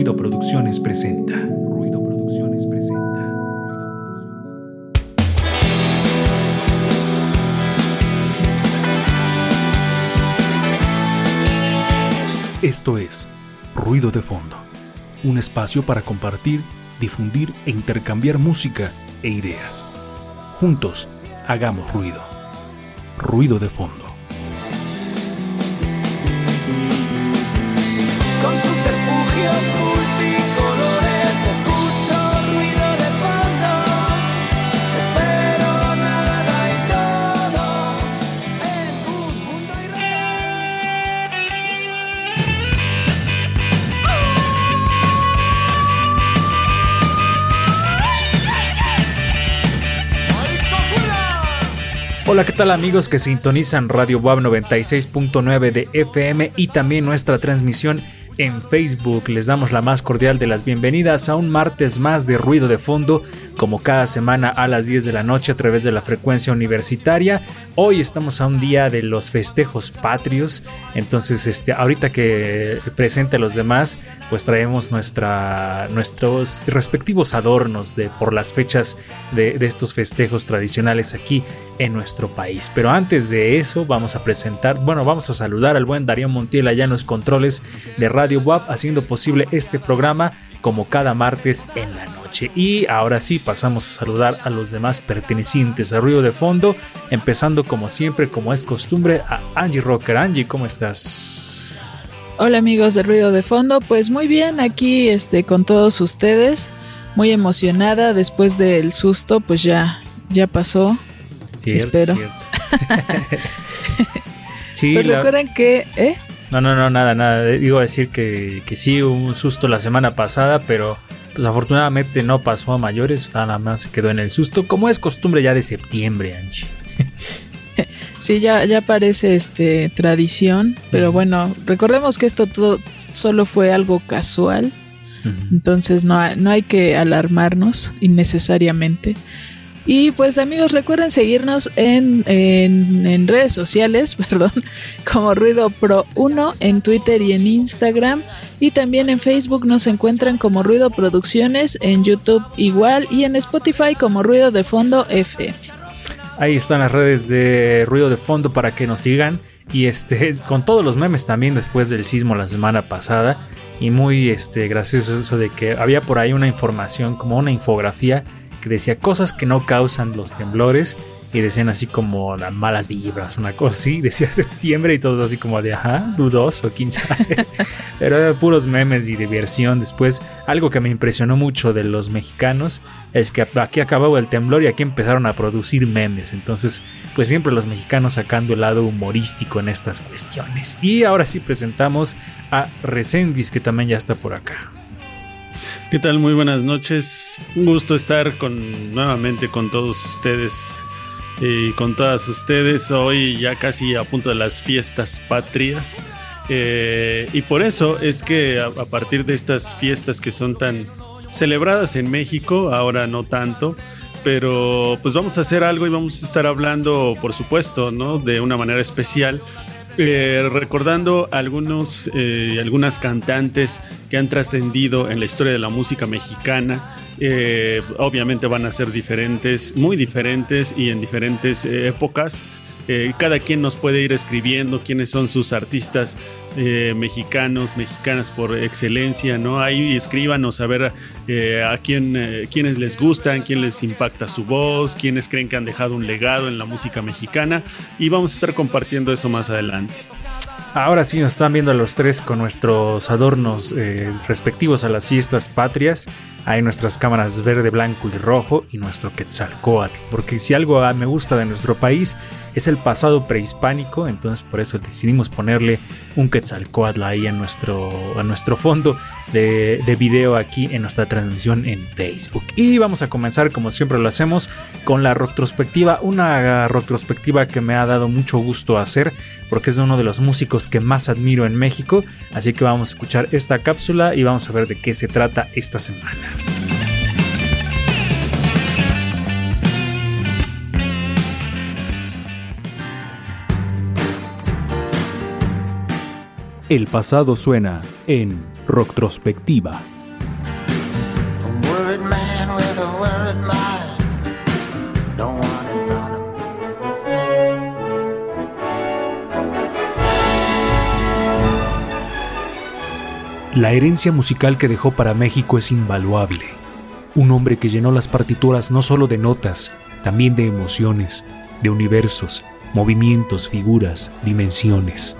Ruido Producciones presenta. Ruido Producciones presenta. Esto es Ruido de Fondo, un espacio para compartir, difundir e intercambiar música e ideas. Juntos, hagamos ruido. Ruido de Fondo. Hola, ¿qué tal amigos que sintonizan Radio WAB 96.9 de FM y también nuestra transmisión en Facebook? Les damos la más cordial de las bienvenidas a un martes más de ruido de fondo, como cada semana a las 10 de la noche a través de la frecuencia universitaria. Hoy estamos a un día de los festejos patrios, entonces este, ahorita que presente a los demás, pues traemos nuestra, nuestros respectivos adornos de, por las fechas de estos festejos tradicionales aquí en nuestro país. Pero antes de eso, vamos a presentar, bueno, vamos a saludar al buen Darío Montiel allá en los controles de Radio WAP, haciendo posible este programa como cada martes en la noche. Y ahora sí, pasamos a saludar a los demás pertenecientes a Ruido de Fondo, empezando como siempre, como es costumbre, a Angie Rocker. Angie, ¿cómo estás? Hola amigos de Ruido de Fondo, pues muy bien aquí este con todos ustedes, muy emocionada después del susto, pues ya ya pasó. Cierto, Espero. cierto. sí, pues la- recuerden que, ¿eh? No, no, no, nada, nada. Digo a decir que, que sí, hubo un susto la semana pasada, pero pues afortunadamente no pasó a mayores, nada más se quedó en el susto, como es costumbre ya de septiembre, Angie. Sí, ya ya parece este tradición, pero bueno, recordemos que esto todo solo fue algo casual, entonces no hay, no hay que alarmarnos innecesariamente. Y pues amigos, recuerden seguirnos en, en, redes sociales, perdón, como Ruido Pro 1 en Twitter y en Instagram. Y también en Facebook nos encuentran como Ruido Producciones, en YouTube igual y en Spotify como Ruido de Fondo FM. Ahí están las redes de ruido de fondo para que nos sigan. Y este, con todos los memes también después del sismo la semana pasada. Y muy este, gracioso eso de que había por ahí una información, como una infografía, que decía cosas que no causan los temblores. Y decían así como las malas vibras, una cosa así. Decía septiembre y todos así como de ajá, dudoso, quién sabe. Pero eran puros memes y diversión. Después, algo que me impresionó mucho de los mexicanos es que aquí acabó el temblor y aquí empezaron a producir memes. Entonces, pues siempre los mexicanos sacando el lado humorístico en estas cuestiones. Y ahora sí presentamos a Resendis, que también ya está por acá. ¿Qué tal? Muy buenas noches. Un gusto estar con, nuevamente con todos ustedes y con todas ustedes. Hoy ya casi a punto de las fiestas patrias. Eh, y por eso es que a, a partir de estas fiestas que son tan celebradas en México, ahora no tanto, pero pues vamos a hacer algo y vamos a estar hablando, por supuesto, ¿no? De una manera especial eh, recordando algunos, eh, algunas cantantes que han trascendido en la historia de la música mexicana. Eh, obviamente van a ser diferentes, muy diferentes y en diferentes eh, épocas. Cada quien nos puede ir escribiendo quiénes son sus artistas eh, mexicanos, mexicanas por excelencia, ¿no? Ahí escríbanos a ver eh, a quién, eh, quiénes les gustan, quién les impacta su voz, quiénes creen que han dejado un legado en la música mexicana y vamos a estar compartiendo eso más adelante. Ahora sí nos están viendo a los tres con nuestros adornos respectivos a las fiestas patrias. Hay nuestras cámaras verde, blanco y rojo y nuestro Quetzalcoatl. Porque si algo ah, me gusta de nuestro país es el pasado prehispánico, entonces por eso decidimos ponerle un Quetzalcoatl ahí en nuestro, a nuestro fondo de, de video aquí en nuestra transmisión en Facebook. Y vamos a comenzar como siempre lo hacemos con la retrospectiva, una retrospectiva que me ha dado mucho gusto hacer porque es uno de los músicos que más admiro en México, así que vamos a escuchar esta cápsula y vamos a ver de qué se trata esta semana. El pasado suena en Rocktrospectiva. La herencia musical que dejó para México es invaluable. Un hombre que llenó las partituras no solo de notas, también de emociones, de universos, movimientos, figuras, dimensiones.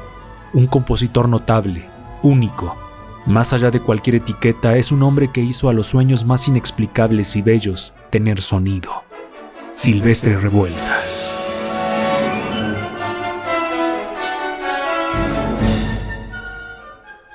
Un compositor notable, único. Más allá de cualquier etiqueta, es un hombre que hizo a los sueños más inexplicables y bellos tener sonido. Silvestre Revueltas.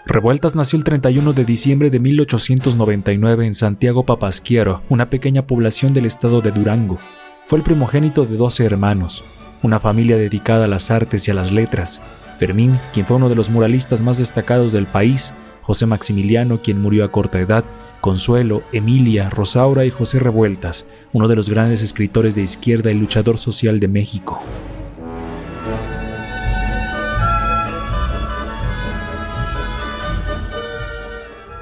Revueltas nació el 31 de diciembre de 1899 en Santiago Papasquiaro, una pequeña población del estado de Durango. Fue el primogénito de 12 hermanos, una familia dedicada a las artes y a las letras. Fermín, quien fue uno de los muralistas más destacados del país, José Maximiliano, quien murió a corta edad, Consuelo, Emilia, Rosaura y José Revueltas, uno de los grandes escritores de izquierda y luchador social de México.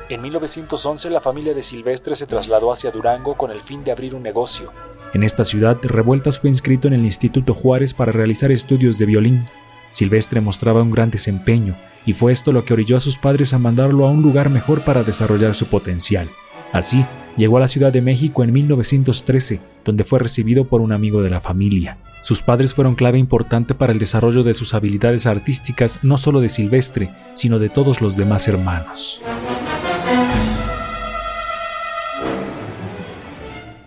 En 1911 la familia de Silvestre se trasladó hacia Durango con el fin de abrir un negocio. En esta ciudad, Revueltas fue inscrito en el Instituto Juárez para realizar estudios de violín. Silvestre mostraba un gran desempeño, y fue esto lo que orilló a sus padres a mandarlo a un lugar mejor para desarrollar su potencial. Así, llegó a la Ciudad de México en 1913, donde fue recibido por un amigo de la familia. Sus padres fueron clave importante para el desarrollo de sus habilidades artísticas no solo de Silvestre, sino de todos los demás hermanos.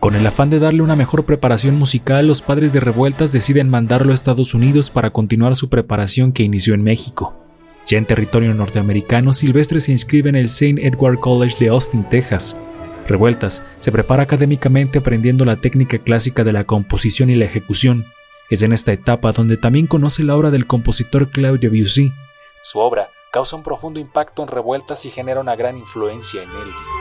Con el afán de darle una mejor preparación musical, los padres de Revueltas deciden mandarlo a Estados Unidos para continuar su preparación que inició en México. Ya en territorio norteamericano, Silvestre se inscribe en el St. Edward College de Austin, Texas. Revueltas se prepara académicamente aprendiendo la técnica clásica de la composición y la ejecución. Es en esta etapa donde también conoce la obra del compositor Claude Debussy. Su obra causa un profundo impacto en Revueltas y genera una gran influencia en él.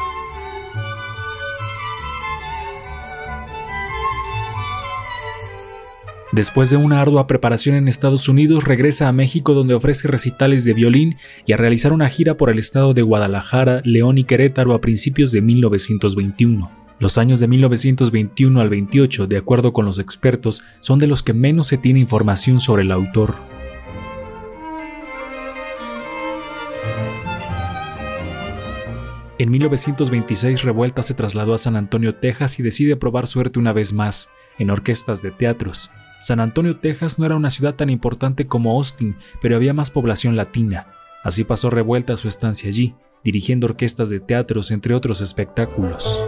Después de una ardua preparación en Estados Unidos, regresa a México donde ofrece recitales de violín y a realizar una gira por el estado de Guadalajara, León y Querétaro a principios de 1921. Los años de 1921 al 28, de acuerdo con los expertos, son de los que menos se tiene información sobre el autor. En 1926 Revuelta se trasladó a San Antonio, Texas y decide probar suerte una vez más, en orquestas de teatros. San Antonio, Texas no era una ciudad tan importante como Austin, pero había más población latina. Así pasó Revuelta su estancia allí, dirigiendo orquestas de teatros entre otros espectáculos.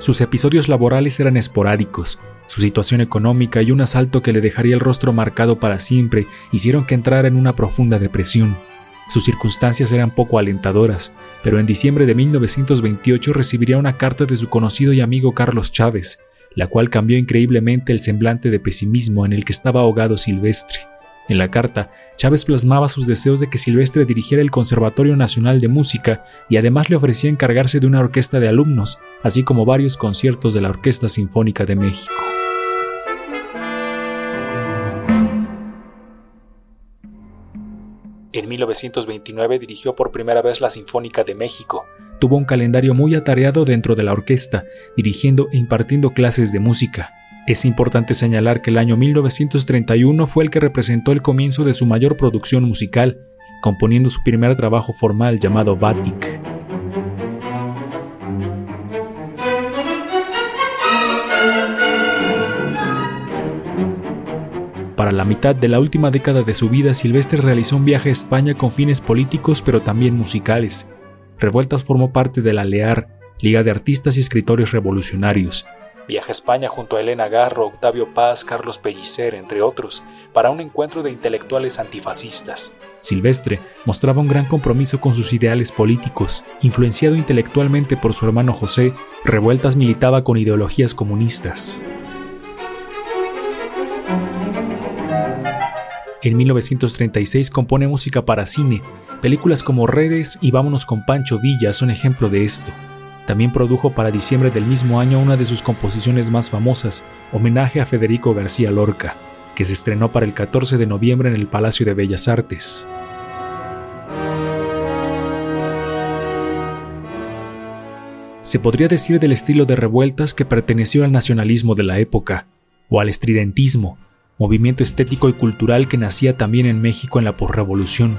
Sus episodios laborales eran esporádicos. Su situación económica y un asalto que le dejaría el rostro marcado para siempre hicieron que entrara en una profunda depresión. Sus circunstancias eran poco alentadoras, pero en diciembre de 1928 recibiría una carta de su conocido y amigo Carlos Chávez, la cual cambió increíblemente el semblante de pesimismo en el que estaba ahogado Silvestre. En la carta, Chávez plasmaba sus deseos de que Silvestre dirigiera el Conservatorio Nacional de Música y además le ofrecía encargarse de una orquesta de alumnos, así como varios conciertos de la Orquesta Sinfónica de México. En 1929 dirigió por primera vez la Sinfónica de México. Tuvo un calendario muy atareado dentro de la orquesta, dirigiendo e impartiendo clases de música. Es importante señalar que el año 1931 fue el que representó el comienzo de su mayor producción musical, componiendo su primer trabajo formal llamado Batik. La mitad de la última década de su vida, Silvestre realizó un viaje a España con fines políticos pero también musicales. Revueltas formó parte de la LEAR, Liga de Artistas y Escritores Revolucionarios. Viaja a España junto a Elena Garro, Octavio Paz, Carlos Pellicer, entre otros, para un encuentro de intelectuales antifascistas. Silvestre mostraba un gran compromiso con sus ideales políticos. Influenciado intelectualmente por su hermano José, Revueltas militaba con ideologías comunistas. En 1936 compone música para cine. Películas como Redes y Vámonos con Pancho Villa son ejemplo de esto. También produjo para diciembre del mismo año una de sus composiciones más famosas, homenaje a Federico García Lorca. que se estrenó para el 14 de noviembre en el Palacio de Bellas Artes. Se podría decir del estilo de revueltas que perteneció al nacionalismo de la época, o al estridentismo, movimiento estético y cultural que nacía también en México en la posrevolución.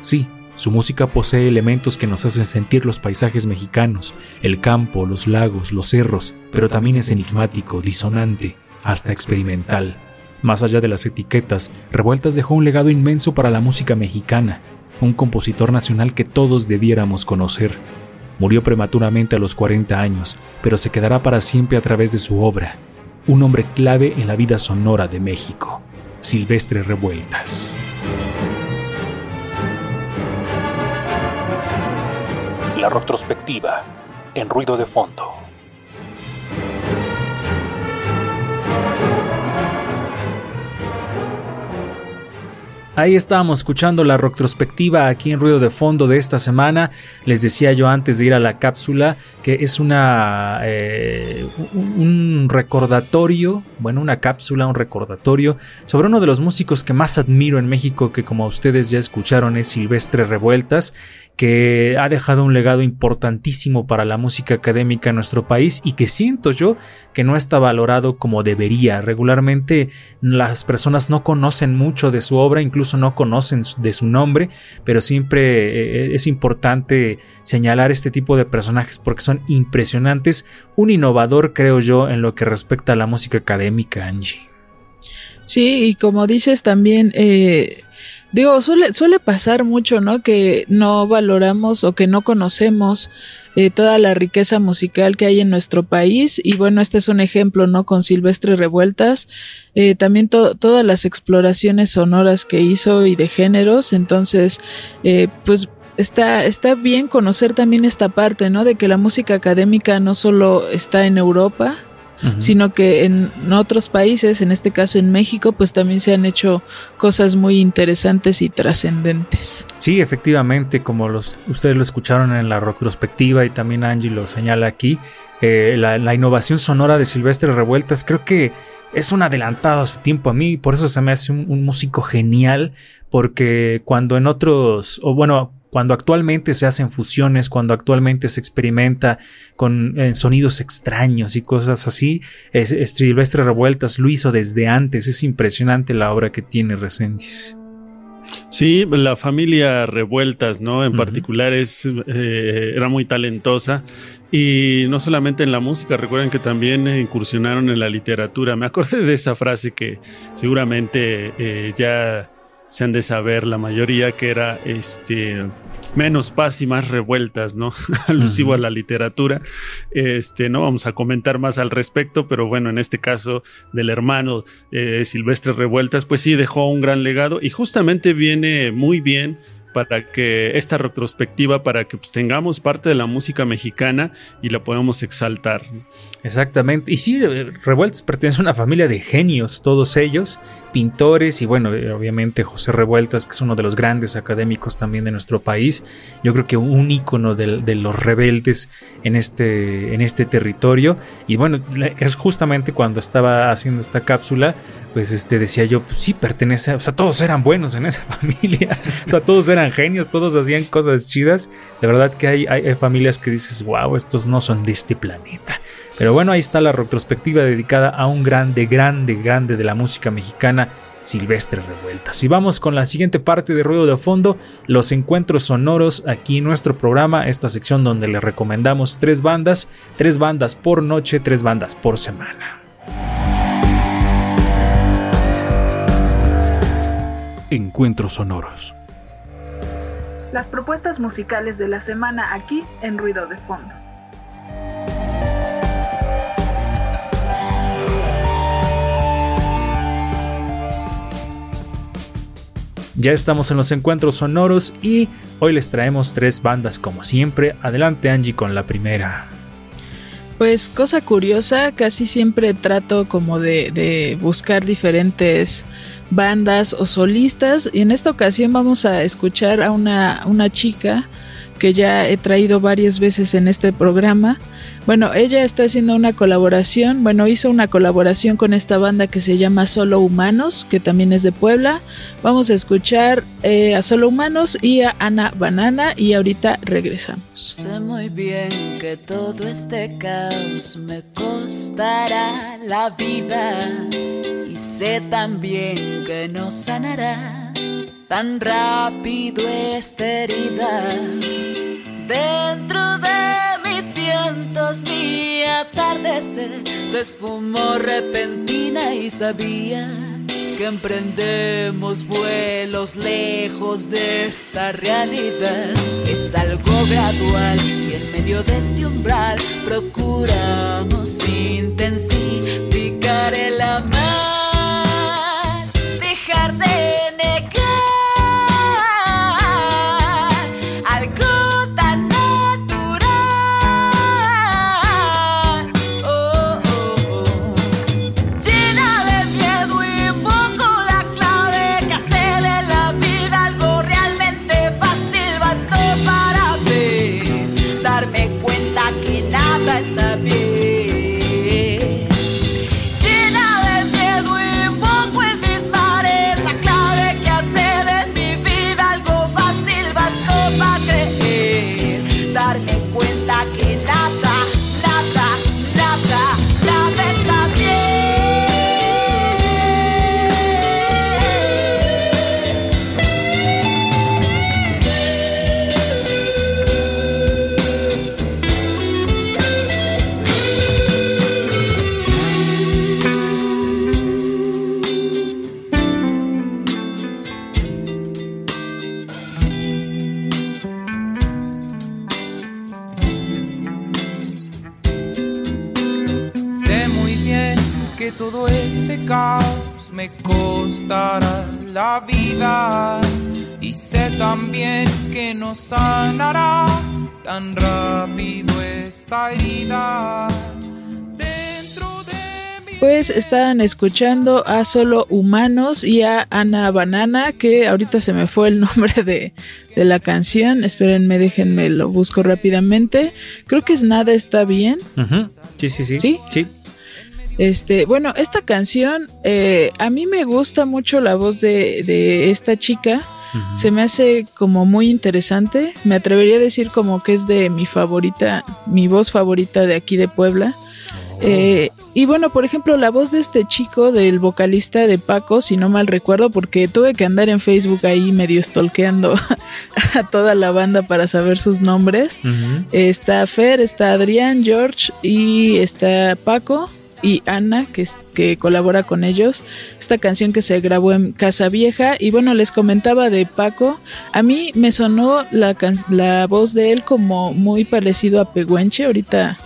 Sí, su música posee elementos que nos hacen sentir los paisajes mexicanos, el campo, los lagos, los cerros, pero también es enigmático, disonante, hasta experimental. Más allá de las etiquetas, Revueltas dejó un legado inmenso para la música mexicana, un compositor nacional que todos debiéramos conocer. Murió prematuramente a los 40 años, pero se quedará para siempre a través de su obra, un hombre clave en la vida sonora de México, Silvestre Revueltas. La retrospectiva en ruido de fondo. Ahí estábamos escuchando la retrospectiva aquí en Ruido de Fondo de esta semana. Les decía yo antes de ir a la cápsula que es una eh, un recordatorio, bueno, una cápsula, un recordatorio sobre uno de los músicos que más admiro en México, que como ustedes ya escucharon es Silvestre Revueltas, que ha dejado un legado importantísimo para la música académica en nuestro país y que siento yo que no está valorado como debería. Regularmente las personas no conocen mucho de su obra, incluso no conocen de su nombre, pero siempre eh, es importante señalar este tipo de personajes porque son impresionantes, un innovador creo yo en lo que respecta a la música académica, Angie. Sí, y como dices también, eh, digo, suele, suele pasar mucho, ¿no? Que no valoramos o que no conocemos eh, toda la riqueza musical que hay en nuestro país. Y bueno, este es un ejemplo, ¿no? Con Silvestre Revueltas. Eh, también to- todas las exploraciones sonoras que hizo y de géneros. Entonces, eh, pues está, está bien conocer también esta parte, ¿no? De que la música académica no solo está en Europa, sino que en otros países, en este caso en México, pues también se han hecho cosas muy interesantes y trascendentes. Sí, efectivamente, como los, ustedes lo escucharon en la retrospectiva y también Angie lo señala aquí, eh, la, la innovación sonora de Silvestre Revueltas creo que es un adelantado a su tiempo a mí, por eso se me hace un, un músico genial, porque cuando en otros, o bueno, cuando actualmente se hacen fusiones, cuando actualmente se experimenta con eh, sonidos extraños y cosas así, es, es Silvestre Revueltas lo hizo desde antes, es impresionante la obra que tiene Resendiz. Sí, la familia Revueltas, ¿no? En Ujú. particular es, eh, era muy talentosa y no solamente en la música, recuerden que también incursionaron en la literatura. Me acordé de esa frase que seguramente eh, ya se han de saber la mayoría, que era este menos paz y más revueltas, ¿no? Alusivo a la literatura. Este, no vamos a comentar más al respecto, pero bueno, en este caso del hermano eh, Silvestre Revueltas, pues sí dejó un gran legado y justamente viene muy bien para que esta retrospectiva, para que pues, tengamos parte de la música mexicana y la podamos exaltar. Exactamente. Y sí, Revueltas pertenece a una familia de genios, todos ellos, pintores y bueno, eh, obviamente José Revueltas, que es uno de los grandes académicos también de nuestro país. Yo creo que un ícono de, los rebeldes en este, en este territorio. Y bueno, es justamente cuando estaba haciendo esta cápsula, pues este decía yo, pues sí, pertenece, o sea, todos eran buenos en esa familia. o sea, todos eran genios, todos hacían cosas chidas. De verdad que hay, hay- hay familias que dices, wow, estos no son de este planeta. Pero bueno, ahí está la retrospectiva dedicada a un grande, grande, grande de la música mexicana, Silvestre Revueltas. Y vamos con la siguiente parte de Ruido de Fondo, los encuentros sonoros aquí en nuestro programa, esta sección donde le recomendamos tres bandas, tres bandas por noche, tres bandas por semana. Encuentros sonoros. Las propuestas musicales de la semana aquí en Ruido de Fondo. Ya estamos en los encuentros sonoros y hoy les traemos tres bandas como siempre. Adelante Angie con la primera. Pues cosa curiosa, casi siempre trato como de, buscar diferentes bandas o solistas y en esta ocasión vamos a escuchar a una, una chica que ya he traído varias veces en este programa. Bueno, ella está haciendo una colaboración, bueno, hizo una colaboración con esta banda que se llama Solo Humanos, que también es de Puebla. Vamos a escuchar eh, a Solo Humanos y a Ana Banana y ahorita regresamos. Sé muy bien que todo este caos me costará la vida y sé también que no sanará tan rápido esta herida. Dentro de mis vientos mi atardecer se esfumó repentina y sabía que emprendemos vuelos lejos de esta realidad. Es algo gradual y en medio de este umbral procuramos intensificar el amar, dejar de negar Pues estaban escuchando a Solo Humanos y a Ana Banana, que ahorita se me fue el nombre de, de la canción. Espérenme, déjenme, lo busco rápidamente. Creo que es Nada está bien. Sí, sí, sí. ¿Sí? Sí. Este, bueno, esta canción, eh, a mí me gusta mucho la voz de, de esta chica. Se me hace como muy interesante. Me atrevería a decir como que es de mi favorita, mi voz favorita de aquí de Puebla. Eh, y bueno, por ejemplo, la voz de este chico, del vocalista de Paco, si no mal recuerdo, porque tuve que andar en Facebook ahí medio stalkeando a toda la banda para saber sus nombres. Está Fer, está Adrián, George y está Paco y Ana, que, que colabora con ellos. Esta canción que se grabó en Casa Vieja. Y bueno, les comentaba de Paco. A mí me sonó la, can- la voz de él como muy parecido a Peguenche. Ahorita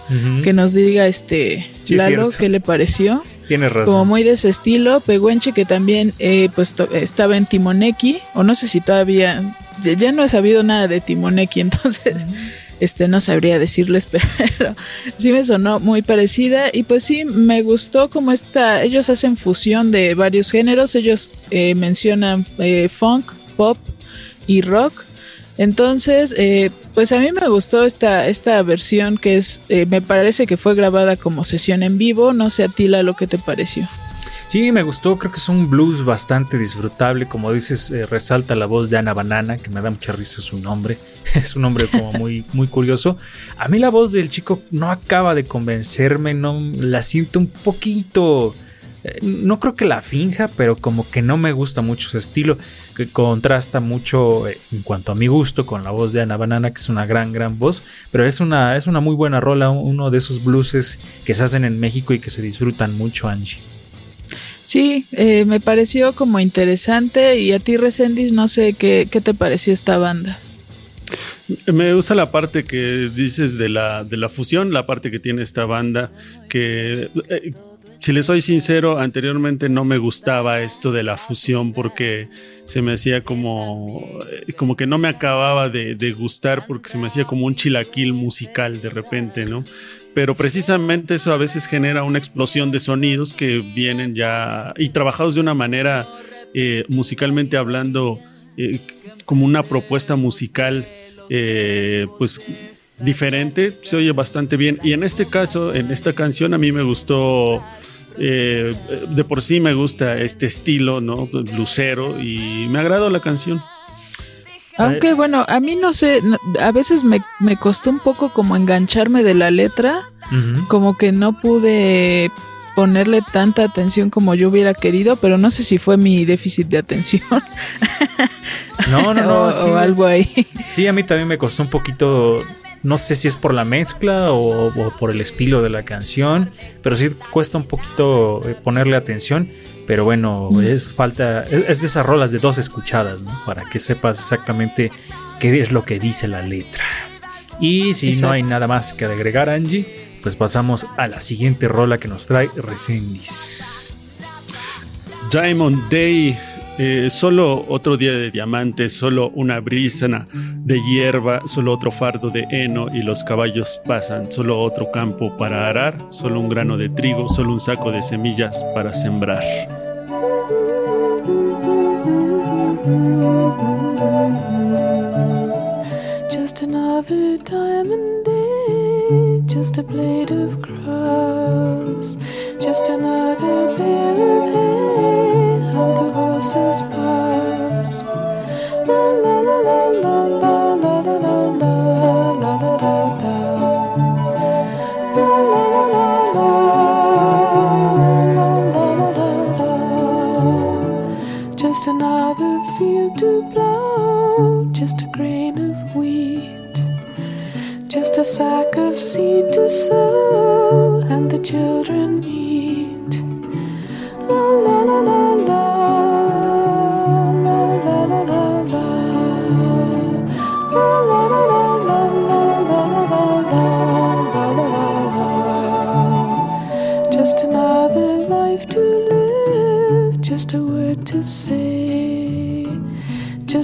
que nos diga este Sí, Lalo qué le pareció. Tienes razón. Como muy de ese estilo. Peguenche que también eh, pues estaba en Timoneki. O no sé si todavía... Ya, ya no he sabido nada de Timoneki, entonces este no sabría decirles, pero sí me sonó muy parecida y pues sí me gustó como esta, ellos hacen fusión de varios géneros, ellos eh, mencionan eh, funk, pop y rock. Entonces, eh, pues a mí me gustó esta, esta versión que es, eh, me parece que fue grabada como sesión en vivo. No sé a ti, lo que te pareció. Sí, me gustó, creo que es un blues bastante disfrutable, como dices, eh, resalta la voz de Ana Banana, que me da mucha risa su nombre, es un nombre como muy, muy curioso. A mí la voz del chico no acaba de convencerme, no la siento un poquito, eh, no creo que la finja, pero como que no me gusta mucho su estilo, que contrasta mucho eh, en cuanto a mi gusto con la voz de Ana Banana, que es una gran, gran voz, pero es una, es una muy buena rola, uno de esos blueses que se hacen en México y que se disfrutan mucho, Angie. Sí, eh, me pareció como interesante y a ti, Resendis, no sé qué, qué te pareció esta banda. Me gusta la parte que dices de la, de la fusión, la parte que tiene esta banda, que eh, si le soy sincero, anteriormente no me gustaba esto de la fusión porque se me hacía como, eh, como que no me acababa de, de gustar porque se me hacía como un chilaquil musical de repente, ¿no? Pero precisamente eso a veces genera una explosión de sonidos que vienen ya y trabajados de una manera eh, musicalmente hablando eh, como una propuesta musical eh, pues diferente, se oye bastante bien. Y en este caso, en esta canción a mí me gustó, eh, de por sí me gusta este estilo, ¿no? Lucero y me agradó la canción. Aunque bueno, a mí no sé, a veces me, me costó un poco como engancharme de la letra, como que no pude ponerle tanta atención como yo hubiera querido, pero no sé si fue mi déficit de atención No, no, no. o, sí, o algo ahí. sí, a mí también me costó un poquito. No sé si es por la mezcla o, o por el estilo de la canción, pero sí cuesta un poquito eh, ponerle atención. Pero bueno, Mm. es falta, es, es de esas rolas de dos escuchadas, ¿no? Para que sepas exactamente qué es lo que dice la letra. Y si no hay nada más que agregar, Angie, pues pasamos a la siguiente rola que nos trae Resendis. Diamond Day, eh, solo otro día de diamantes, solo una brisa de hierba, solo otro fardo de heno y los caballos pasan, solo otro campo para arar, solo un grano de trigo, solo un saco de semillas para sembrar. Just another diamond day, just a blade of grass, just another of pass. La la la la la la. Just another field to plow, just a grain of wheat, just a sack of seed to sow, and the children eat. La la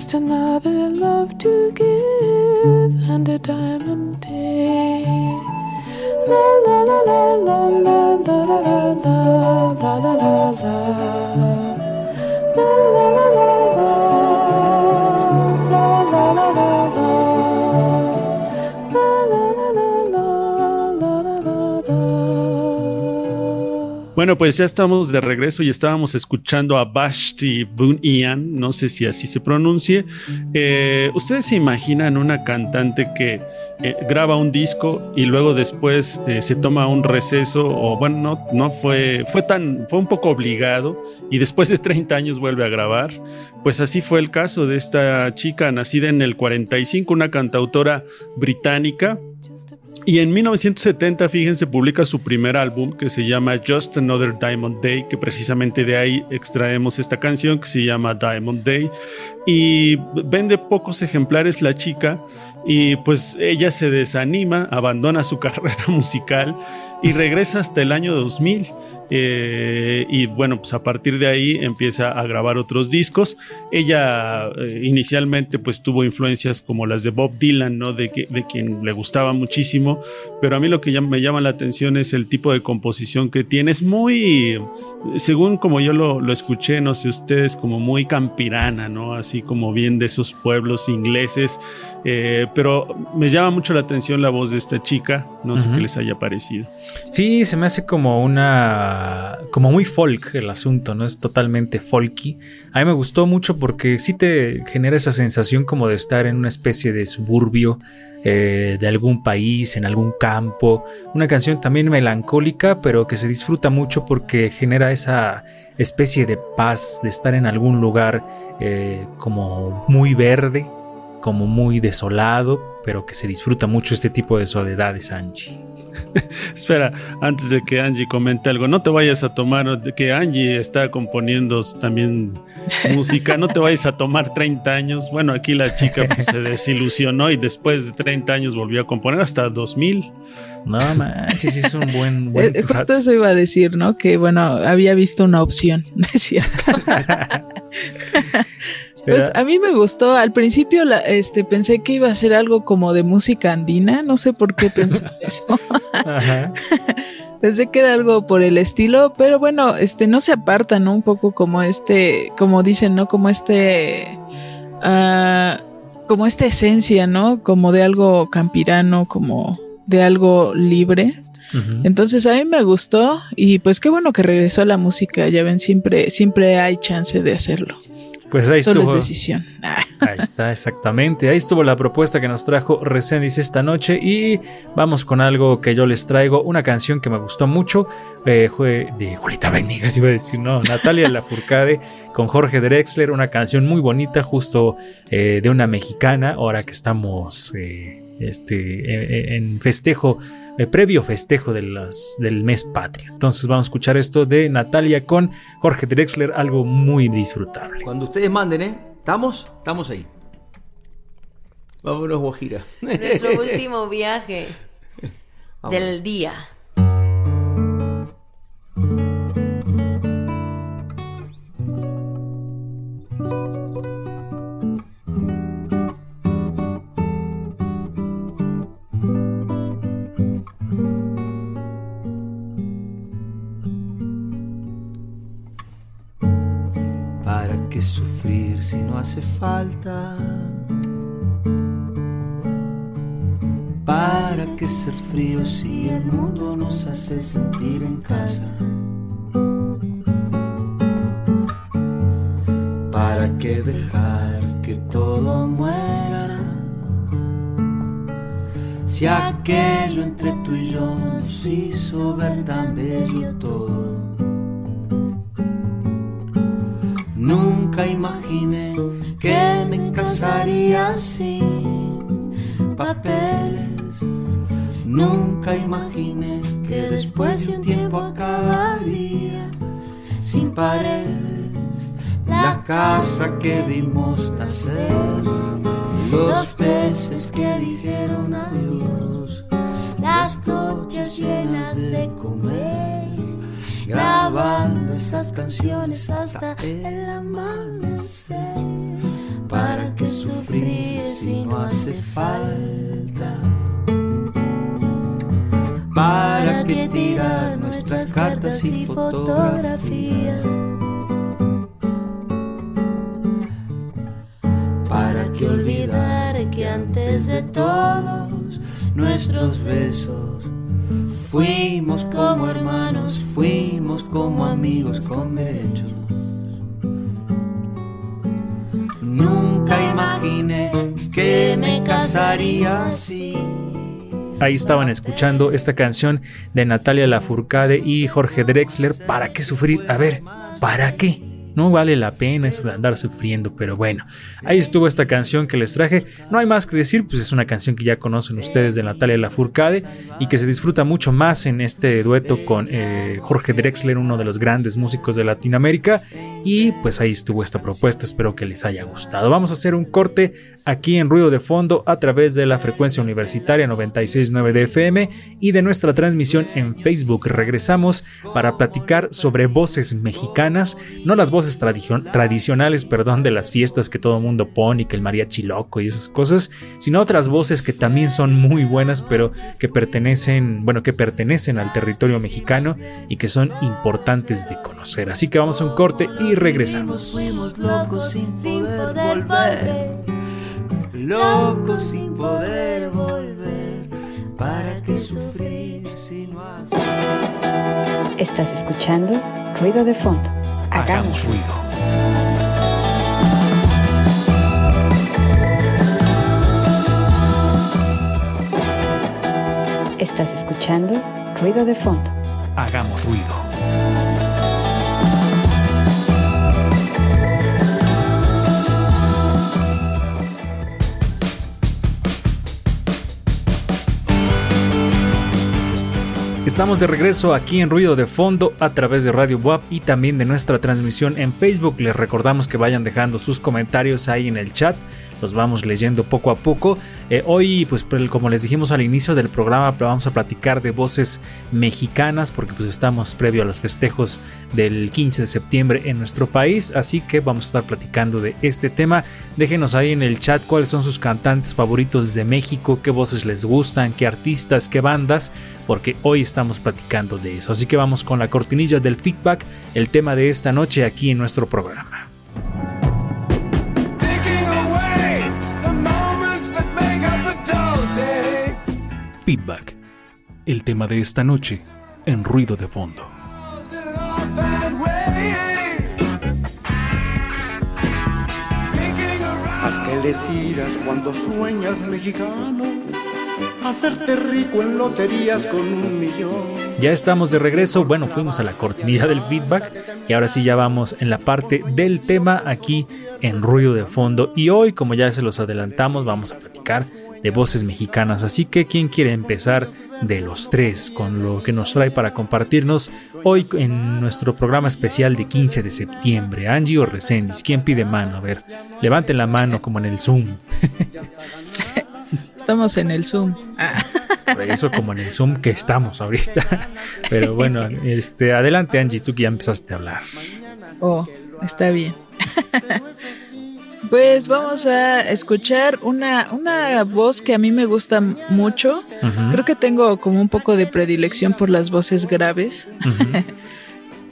just another love to give, and a diamond day. La la la la la la la la la la la la la la. La la la la Bueno, pues ya estamos de regreso y estábamos escuchando a Vashti Bunyan, no sé si así se pronuncie. Eh, ¿Ustedes se imaginan una cantante que eh, graba un disco y luego después eh, se toma un receso o bueno, no, no fue, fue tan, fue un poco obligado y después de 30 años vuelve a grabar? Pues así fue el caso de esta chica nacida en el 45, una cantautora británica y en 1970, fíjense, publica su primer álbum que se llama Just Another Diamond Day, que precisamente de ahí extraemos esta canción que se llama Diamond Day. Y vende pocos ejemplares la chica y pues ella se desanima, abandona su carrera musical y regresa hasta el año 2000. Eh, y bueno, pues a partir de ahí empieza a grabar otros discos. Ella eh, inicialmente pues tuvo influencias como las de Bob Dylan, ¿no? De, que, de quien le gustaba muchísimo, pero a mí lo que ya me llama la atención es el tipo de composición que tiene. Es muy, según como yo lo, lo escuché, no sé ustedes, como muy campirana, ¿no? Así como bien de esos pueblos ingleses, eh, pero me llama mucho la atención la voz de esta chica, no sé qué les haya parecido. Sí, se me hace como una. Como muy folk el asunto, ¿no? Es totalmente folky. A mí me gustó mucho porque sí te genera esa sensación como de estar en una especie de suburbio eh, de algún país, en algún campo. Una canción también melancólica, pero que se disfruta mucho porque genera esa especie de paz de estar en algún lugar eh, como muy verde, como muy desolado, pero que se disfruta mucho este tipo de soledades, Angie. Espera, antes de que Angie comente algo, no te vayas a tomar, que Angie está componiendo también música, no te vayas a tomar 30 años. Bueno, aquí la chica pues, se desilusionó y después de 30 años volvió a componer hasta 2000. No manches, sí es un buen, buen Eh, Justo rato. eso iba a decir, ¿no? Que bueno, había visto una opción, ¿no es cierto? Pues Era- a mí me gustó, al principio la- este, pensé que iba a ser algo como de música andina, no sé por qué pensé eso. Ajá. Pensé que era algo por el estilo, pero bueno, este no se aparta, ¿no? Un poco como este, como dicen, ¿no? Como este ah, como esta esencia, ¿no? Como de algo campirano, como de algo libre. Entonces a mí me gustó y pues qué bueno que regresó a la música, ya ven, siempre, siempre hay chance de hacerlo. Pues ahí Solo es estuvo. decisión. Ah, Ahí está, exactamente. Ahí estuvo la propuesta que nos trajo Resendiz esta noche. Y vamos con algo que yo les traigo. Una canción que me gustó mucho. eh, de Julieta Venegas, iba a decir, no. Natalia Lafourcade con Jorge Drexler. Una canción muy bonita, justo eh, de una mexicana. Ahora que estamos eh, este, eh, en festejo. Eh, previo festejo de las, del mes patrio. Entonces vamos a escuchar esto de Natalia con Jorge Drexler, algo muy disfrutable. Cuando ustedes manden, ¿eh? ¿Estamos? Estamos ahí. Vámonos, Guajira. Nuestro último viaje del día. ¿Para qué sufrir si no hace falta? ¿Para qué ser frío si el mundo nos hace sentir en casa? ¿Para qué dejar que todo muera? Si aquello entre tú y yo nos hizo ver tan bello todo. Nunca imaginé que me casaría sin papeles. Nunca imaginé que después de un tiempo acabaría sin paredes. La casa que vimos nacer, los peces que dijeron adiós, las noches llenas de comer grabando esas canciones hasta el amanecer. ¿Para qué sufrir si no hace falta? ¿Para qué tirar nuestras cartas y fotografías? ¿Para qué olvidar que antes de todos nuestros besos Fuimos como como amigos con derechos. Nunca imaginé que me casaría así. Ahí estaban escuchando esta canción de Natalia Lafourcade y Jorge Drexler. ¿Para qué sufrir? A ver, ¿para qué? No vale la pena eso de andar sufriendo, pero bueno, ahí estuvo esta canción que les traje. No hay más que decir, pues es una canción que ya conocen ustedes de Natalia Lafourcade y que se disfruta mucho más en este dueto con eh, Jorge Drexler, uno de los grandes músicos de Latinoamérica. Y pues ahí estuvo esta propuesta, espero que les haya gustado. Vamos a hacer un corte aquí en Ruido de Fondo a través de la frecuencia universitaria 969 de FM y de nuestra transmisión en Facebook. Regresamos para platicar sobre voces mexicanas, no las voces tradicion- tradicionales, perdón, de las fiestas que todo el mundo pone y que el mariachi loco y esas cosas, sino otras voces que también son muy buenas, pero que pertenecen, bueno, que pertenecen al territorio mexicano y que son importantes de conocer. Así que vamos a un corte y regresamos. Fuimos locos sin poder volver. Locos sin poder volver. ¿Para qué sufrir si no hace Estás escuchando Ruido de Fondo. Hagamos ruido. Estás escuchando Ruido de Fondo. Hagamos ruido. Estamos de regreso aquí en Ruido de Fondo a través de Radio WAP y también de nuestra transmisión en Facebook. Les recordamos que vayan dejando sus comentarios ahí en el chat. Los vamos leyendo poco a poco. Eh, hoy, pues como les dijimos al inicio del programa, vamos a platicar de voces mexicanas porque pues estamos previo a los festejos del 15 de septiembre en nuestro país. Así que vamos a estar platicando de este tema. Déjenos ahí en el chat cuáles son sus cantantes favoritos de México, qué voces les gustan, qué artistas, qué bandas, porque hoy estamos platicando de eso. Así que vamos con la cortinilla del feedback, el tema de esta noche aquí en nuestro programa. Feedback, el tema de esta noche en ruido de fondo. ¿A qué le tiras cuando sueñas mexicano? Hacerte rico en loterías con un millón. Ya estamos de regreso, bueno, fuimos a la cortinilla del feedback y ahora sí ya vamos en la parte del tema aquí en ruido de fondo y hoy como ya se los adelantamos vamos a platicar de voces mexicanas, así que ¿quién quiere empezar de los tres con lo que nos trae para compartirnos hoy en nuestro programa especial de 15 de septiembre? Angie o Resendiz, ¿quién pide mano? A ver, levanten la mano como en el Zoom. Estamos en el Zoom. Ah. Por eso como en el Zoom que estamos ahorita. Pero bueno, este, adelante Angie, tú que ya empezaste a hablar. Oh, está bien. Pues vamos a escuchar una, una voz que a mí me gusta mucho. Creo que tengo como un poco de predilección por las voces graves.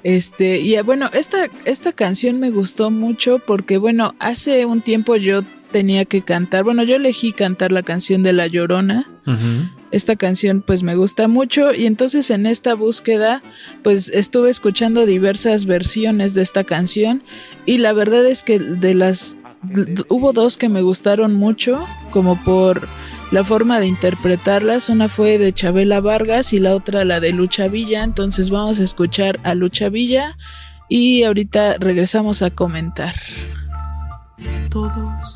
Este, y eh, bueno, esta, esta canción me gustó mucho porque, bueno, hace un tiempo yo tenía que cantar, bueno, yo elegí cantar la canción de La Llorona. Esta canción pues me gusta mucho y entonces en esta búsqueda pues estuve escuchando diversas versiones de esta canción y la verdad es que de las hubo dos que me gustaron mucho como por la forma de interpretarlas, una fue de Chabela Vargas y la otra la de Lucha Villa, entonces vamos a escuchar a Lucha Villa y ahorita regresamos a comentar. Todos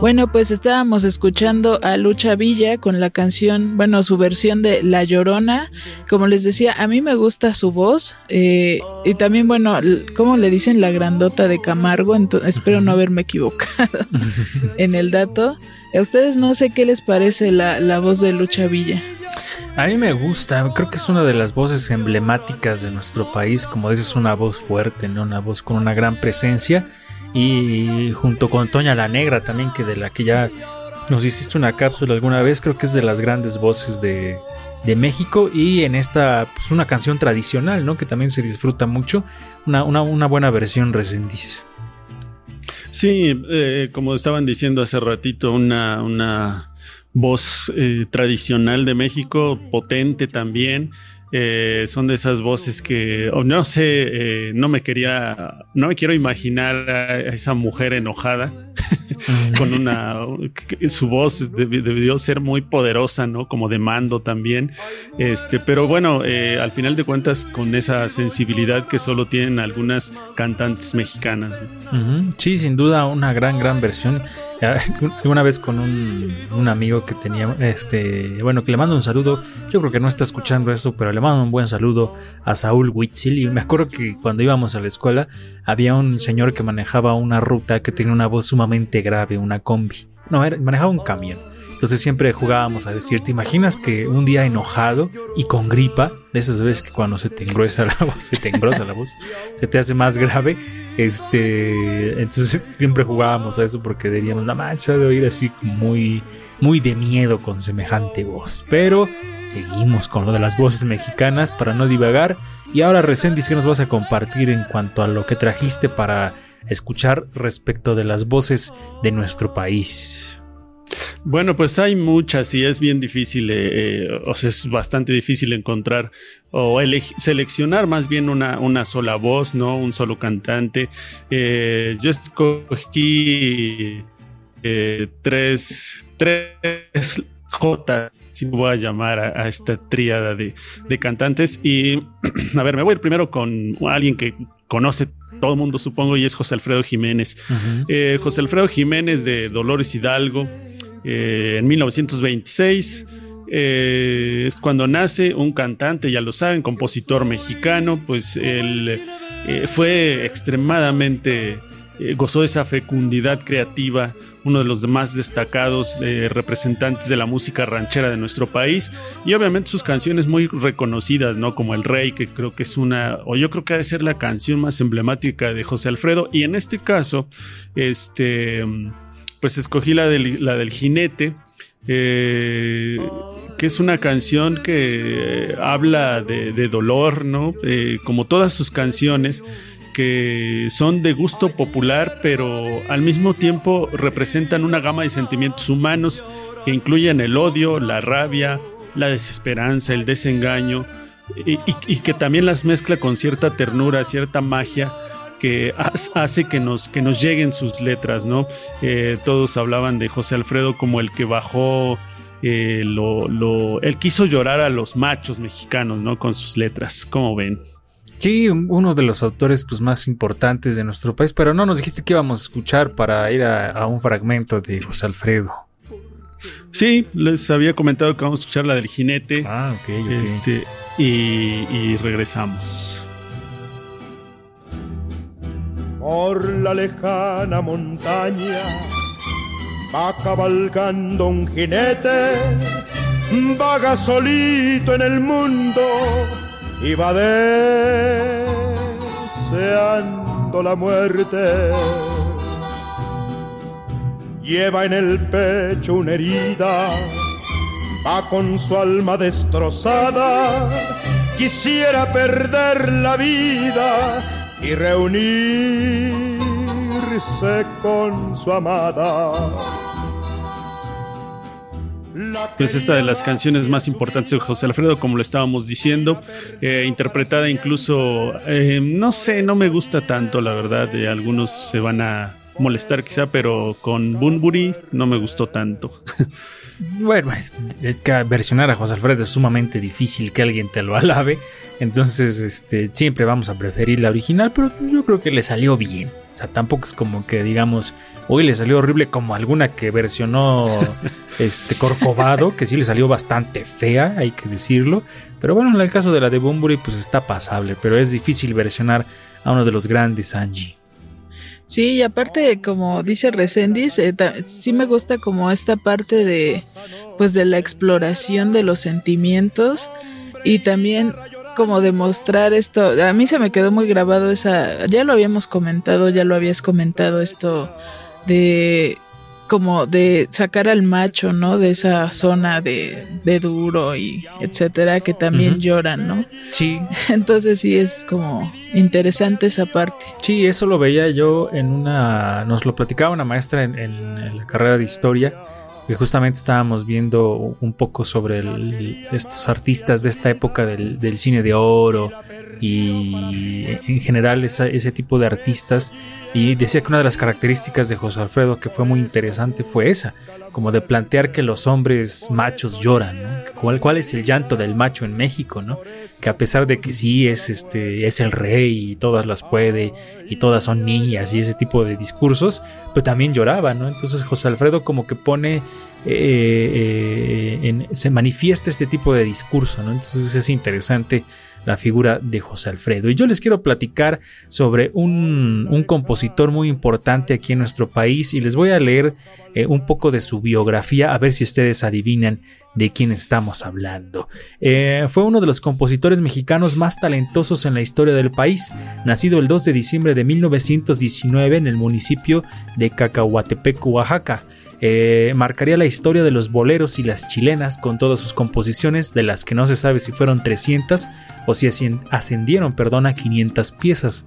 Bueno, pues estábamos escuchando a Lucha Villa con la canción, bueno, su versión de La Llorona. Como les decía, a mí me gusta su voz. eh, y también, bueno, ¿cómo le dicen la grandota de Camargo? Espero no haberme equivocado en el dato. A ustedes no sé qué les parece la, la voz de Lucha Villa. A mí me gusta, creo que es una de las voces emblemáticas de nuestro país, como dices, una voz fuerte, ¿no? una voz con una gran presencia y junto con Toña la Negra también, que de la que ya nos hiciste una cápsula alguna vez, creo que es de las grandes voces de, de México y en esta, pues una canción tradicional, ¿no? Que también se disfruta mucho, una, una, una buena versión Resendiz. Sí, eh, como estaban diciendo hace ratito, una, una voz eh, tradicional de México, potente también. Eh, son de esas voces que, no sé, eh, no me quería, no me quiero imaginar a esa mujer enojada con una, su voz debi- debió ser muy poderosa, ¿no? Como de mando también. Este, pero bueno, eh, al final de cuentas, con esa sensibilidad que solo tienen algunas cantantes mexicanas. Sí, sin duda una gran, gran versión. Una vez con un, un amigo que tenía, este, bueno, que le mando un saludo. Yo creo que no está escuchando esto, pero le mando un buen saludo a Saúl Huitzil. Y me acuerdo que cuando íbamos a la escuela había un señor que manejaba una ruta que tenía una voz sumamente grave, una combi. No, manejaba un camión. Entonces siempre jugábamos a decir, ¿te imaginas que un día enojado y con gripa, de esas veces que cuando se te engruesa la voz, se te engrosa la voz, se te hace más grave? Este, entonces siempre jugábamos a eso porque diríamos, la mancha de oír así muy, muy de miedo con semejante voz. Pero seguimos con lo de las voces mexicanas para no divagar. Y ahora, Resendiz, ¿qué nos vas a compartir en cuanto a lo que trajiste para escuchar respecto de las voces de nuestro país? Bueno, pues hay muchas y es bien difícil, eh, eh, o sea, es bastante difícil encontrar o seleccionar más bien una, una sola voz, ¿no? Un solo cantante. Eh, yo escogí eh, tres, tres J, si voy a llamar a, a esta tríada de, de cantantes. Y a ver, me voy a ir primero con alguien que conoce todo el mundo, supongo, y es José Alfredo Jiménez. Eh, José Alfredo Jiménez de Dolores Hidalgo, eh, en 1926. eh, es cuando nace un cantante, ya lo saben, compositor mexicano, pues él fue extremadamente gozó de esa fecundidad creativa, uno de los más destacados eh, representantes de la música ranchera de nuestro país y obviamente sus canciones muy reconocidas, ¿no? Como El Rey, que creo que es una, o yo creo que ha de ser la canción más emblemática de José Alfredo y en este caso, este, pues escogí la del, la del jinete. eh, que es una canción que habla de, de dolor, ¿no? Eh, como todas sus canciones, que son de gusto popular, pero al mismo tiempo representan una gama de sentimientos humanos que incluyen el odio, la rabia, la desesperanza, el desengaño, y, que también las mezcla con cierta ternura, cierta magia que hace que nos, que nos lleguen sus letras, ¿no? Eh, todos hablaban de José Alfredo como el que bajó, eh, lo, lo- él quiso llorar a los machos mexicanos, ¿no? Con sus letras, ¿cómo ven? Sí, un- uno de los autores pues, más importantes de nuestro país, pero no nos dijiste que íbamos a escuchar para ir a, a un fragmento de José Alfredo. Sí, les había comentado que vamos a escuchar la del jinete. Ah, ok, ok. Este, y, y regresamos. Por la lejana montaña va cabalgando un jinete, vaga solito en el mundo y deseando la muerte. Lleva en el pecho una herida, va con su alma destrozada, quisiera perder la vida y reunirse con su amada. Pues esta de las canciones más importantes de José Alfredo, como lo estábamos diciendo, eh, interpretada incluso, eh, no sé, no me gusta tanto, la verdad, de algunos se van a molestar quizá, pero con Bunbury no me gustó tanto. Bueno, es, es que versionar a José Alfredo es sumamente difícil que alguien te lo alabe. Entonces, este, siempre vamos a preferir la original, pero yo creo que le salió bien. O sea, tampoco es como que digamos, hoy le salió horrible como alguna que versionó este Corcovado, que sí le salió bastante fea, hay que decirlo. Pero bueno, en el caso de la de Bunbury, pues está pasable, pero es difícil versionar a uno de los grandes Angie. Sí, y aparte, como dice Resendiz, eh, sí me gusta como esta parte de, pues, de la exploración de los sentimientos y también como demostrar esto. A mí se me quedó muy grabado esa, ya lo habíamos comentado, ya lo habías comentado esto de como de sacar al macho, ¿no? De esa zona de, de duro y etcétera, que también lloran, ¿no? Sí. Entonces sí es como interesante esa parte. Sí, eso lo veía yo en una. Nos lo platicaba una maestra en, en- en la carrera de historia. Que justamente estábamos viendo un poco sobre el- estos artistas de esta época del, del cine de oro y en general esa- ese tipo de artistas. Y decía que una de las características de José Alfredo que fue muy interesante fue esa, como de plantear que los hombres machos lloran, ¿no? ¿Cuál, cuál es el llanto del macho en México, ¿no? Que a pesar de que sí es este es el rey y todas las puede y todas son niñas y ese tipo de discursos, pero también lloraba, ¿no? Entonces José Alfredo como que pone eh, eh, en- se manifiesta este tipo de discurso, ¿no? Entonces es interesante la figura de José Alfredo. Y yo les quiero platicar sobre un, compositor muy importante aquí en nuestro país y les voy a leer eh, un poco de su biografía a ver si ustedes adivinan de quién estamos hablando. Eh, fue uno de los compositores mexicanos más talentosos en la historia del país, nacido el 2 de diciembre de 1919 en el municipio de Cacahuatepec, Oaxaca. Eh, marcaría la historia de los boleros y las chilenas con todas sus composiciones, de las que no se sabe si fueron 300 o si ascendieron perdón, a 500 piezas.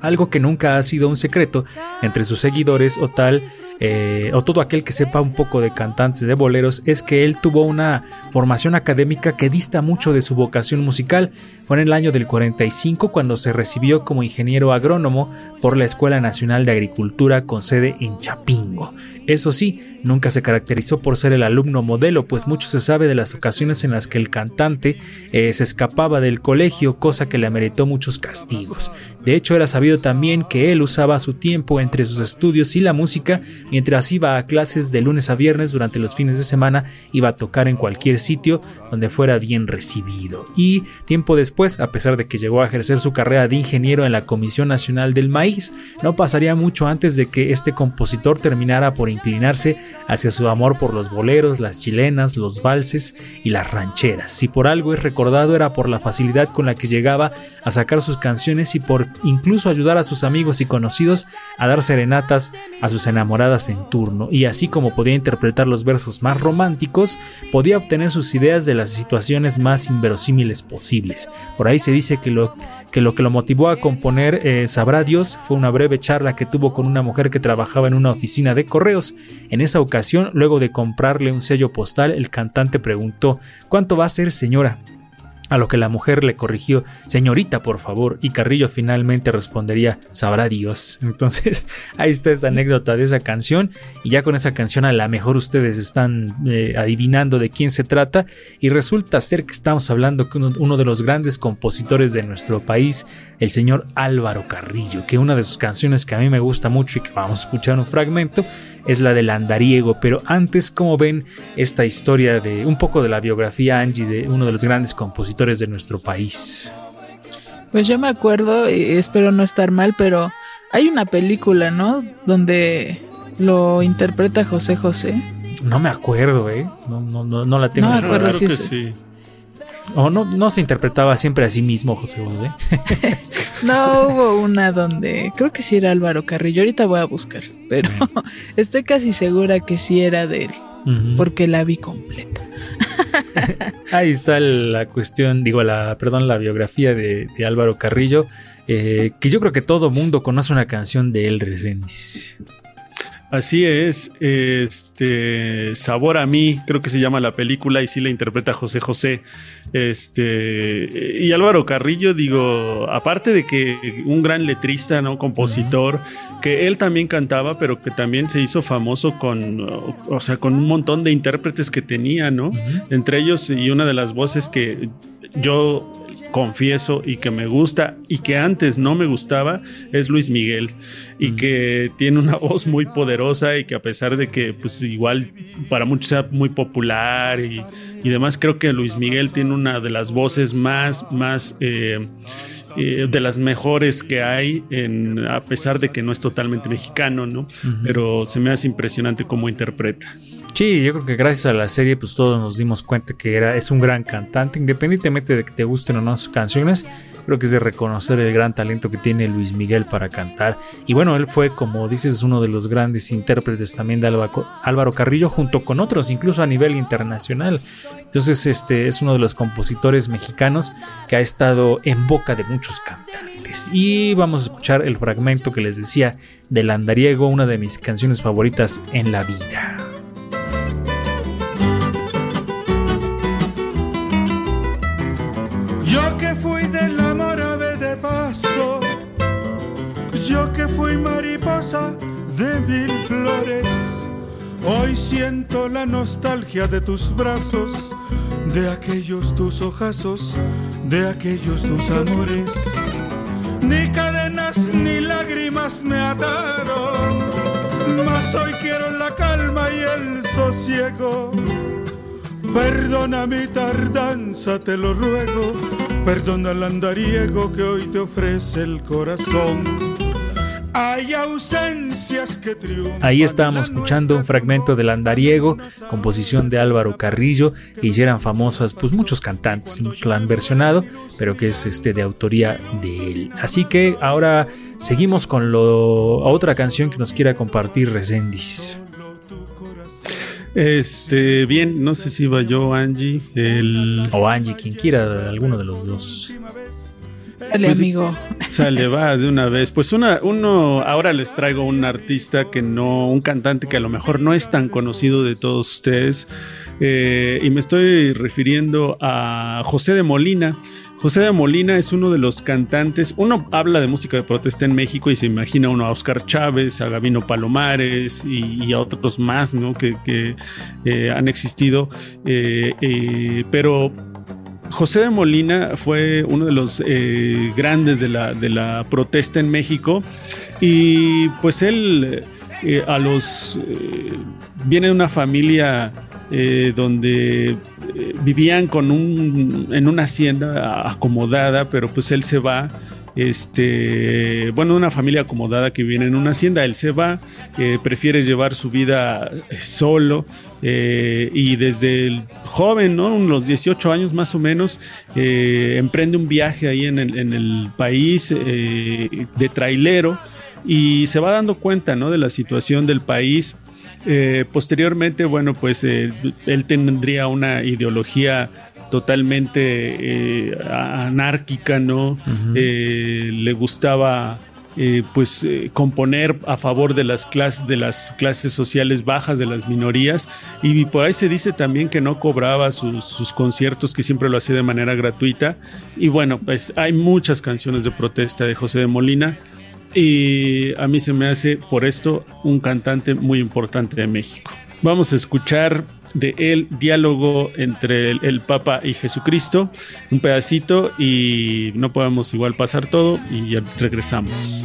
Algo que nunca ha sido un secreto entre sus seguidores o tal, eh, o todo aquel que sepa un poco de cantantes de boleros, es que él tuvo una formación académica que dista mucho de su vocación musical. Fue en el año del 45 cuando se recibió como ingeniero agrónomo por la Escuela Nacional de Agricultura con sede en Chapingo. Eso sí, nunca se caracterizó por ser el alumno modelo, pues mucho se sabe de las ocasiones en las que el cantante eh, se escapaba del colegio, cosa que le ameritó muchos castigos. De hecho, era sabido también que él usaba su tiempo entre sus estudios y la música, mientras iba a clases de lunes a viernes durante los fines de semana, iba a tocar en cualquier sitio donde fuera bien recibido. Y tiempo después, a pesar de que llegó a ejercer su carrera de ingeniero en la Comisión Nacional del Maíz, no pasaría mucho antes de que este compositor terminara por inclinarse hacia su amor por los boleros, las chilenas, los valses y las rancheras. Si por algo es recordado era por la facilidad con la que llegaba a sacar sus canciones y por incluso ayudar a sus amigos y conocidos a dar serenatas a sus enamoradas en turno. Y así como podía interpretar los versos más románticos, podía obtener sus ideas de las situaciones más inverosímiles posibles. Por ahí se dice que lo que lo, motivó a componer eh, Sabrá Dios fue una breve charla que tuvo con una mujer que trabajaba en una oficina de correos. En esa ocasión, luego de comprarle un sello postal, el cantante preguntó ¿Cuánto va a ser, señora? A lo que la mujer le corrigió, señorita, por favor, y Carrillo finalmente respondería, sabrá Dios. Entonces, ahí está esa anécdota de esa canción, y ya con esa canción a lo mejor ustedes están eh, adivinando de quién se trata, y resulta ser que estamos hablando con uno de los grandes compositores de nuestro país, el señor Álvaro Carrillo, que una de sus canciones que a mí me gusta mucho y que vamos a escuchar un fragmento, es la del andariego, pero antes, como ven, esta historia de un poco de la biografía Angie de uno de los grandes compositores de nuestro país. Pues yo me acuerdo, y espero no estar mal, pero hay una película, ¿no? Donde lo interpreta José José. No me acuerdo, ¿eh? No, no, no, no la tengo. No me acuerdo Claro si que es- sí. O no, no se interpretaba siempre a sí mismo José José. No hubo una donde creo que sí era Álvaro Carrillo. Ahorita voy a buscar, pero estoy casi segura que sí era de él, porque la vi completa. Ahí está la cuestión, digo, la, perdón, la biografía de, de Álvaro Carrillo, eh, que yo creo que todo mundo conoce una canción de él, Reséndiz. Así es, este Sabor a mí, creo que se llama la película y sí la interpreta José José. Este y Álvaro Carrillo, digo, aparte de que un gran letrista, ¿no? Compositor, que él también cantaba, pero que también se hizo famoso con, o sea, con un montón de intérpretes que tenía, ¿no? Entre ellos y una de las voces que yo confieso y que me gusta y que antes no me gustaba es Luis Miguel. Y que tiene una voz muy poderosa y que a pesar de que pues igual para muchos sea muy popular y, y demás creo que Luis Miguel tiene una de las voces más más eh, eh, de las mejores que hay en, a pesar de que no es totalmente mexicano no pero se me hace impresionante cómo interpreta Sí, yo creo que gracias a la serie, pues todos nos dimos cuenta que era, es un gran cantante, independientemente de que te gusten o no sus canciones. Creo que es de reconocer el gran talento que tiene Luis Miguel para cantar. Y bueno, él fue, como dices, uno de los grandes intérpretes también de Álvaro, Álvaro Carrillo, junto con otros, incluso a nivel internacional. Entonces, este es uno de los compositores mexicanos que ha estado en boca de muchos cantantes. Y vamos a escuchar el fragmento que les decía del Andariego, una de mis canciones favoritas en la vida. De mil flores, hoy siento la nostalgia de tus brazos, de aquellos tus ojazos, de aquellos tus amores. Ni cadenas ni lágrimas me ataron, mas hoy quiero la calma y el sosiego. Perdona mi tardanza, te lo ruego. Perdona el andariego que hoy te ofrece el corazón. Hay ausencias que triunfan. Ahí estábamos escuchando un fragmento del Andariego, composición de Álvaro Carrillo, que hicieran famosas pues muchos cantantes, muchos la han versionado, pero que es este de autoría de él. Así que ahora seguimos con lo otra canción que nos quiera compartir Reséndiz. Este, bien, no sé si iba yo, Angie, el... O Angie, quien quiera, alguno de los dos. Dale, Pues, amigo. Sale, va de una vez. Pues una, uno, ahora les traigo un artista que no, un cantante que a lo mejor no es tan conocido de todos ustedes. eh, y me estoy refiriendo a José de Molina. José de Molina es uno de los cantantes. Uno habla de música de protesta en México y se imagina uno a Oscar Chávez, a Gabino Palomares y, y a otros más, ¿no? Que, que, eh, han existido. Eh, eh, pero José de Molina fue uno de los eh, grandes de la, de la protesta en México y pues él eh, a los eh, viene de una familia eh, donde vivían con un en una hacienda acomodada, pero pues él se va este, bueno, una familia acomodada que viene en una hacienda, él se va, prefiere llevar su vida solo eh, y desde el joven, ¿no? Unos 18 años más o menos, eh, emprende un viaje ahí en el, en el país eh, de trailero y se va dando cuenta, ¿no? De la situación del país. Posteriormente, bueno, pues él tendría una ideología totalmente anárquica, ¿no? Le gustaba eh, pues eh, componer a favor de las clases de las clases sociales bajas de las minorías. Y por ahí se dice también que no cobraba sus, sus conciertos que siempre lo hacía de manera gratuita. Y bueno pues hay muchas canciones de protesta de José de Molina. Y a mí se me hace por esto un cantante muy importante de México. Vamos a escuchar de el diálogo entre el, el, Papa y Jesucristo, un pedacito y no podemos igual pasar todo y regresamos.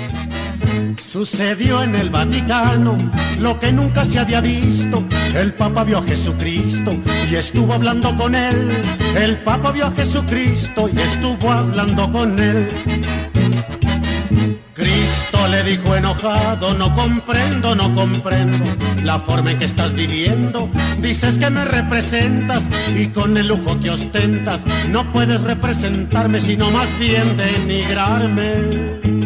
Sucedió en el Vaticano lo que nunca se había visto. El Papa vio a Jesucristo y estuvo hablando con él. El Papa vio a Jesucristo y estuvo hablando con él. Le dijo enojado, no comprendo, no comprendo la forma en que estás viviendo. Dices que me representas y con el lujo que ostentas no puedes representarme, sino más bien denigrarme.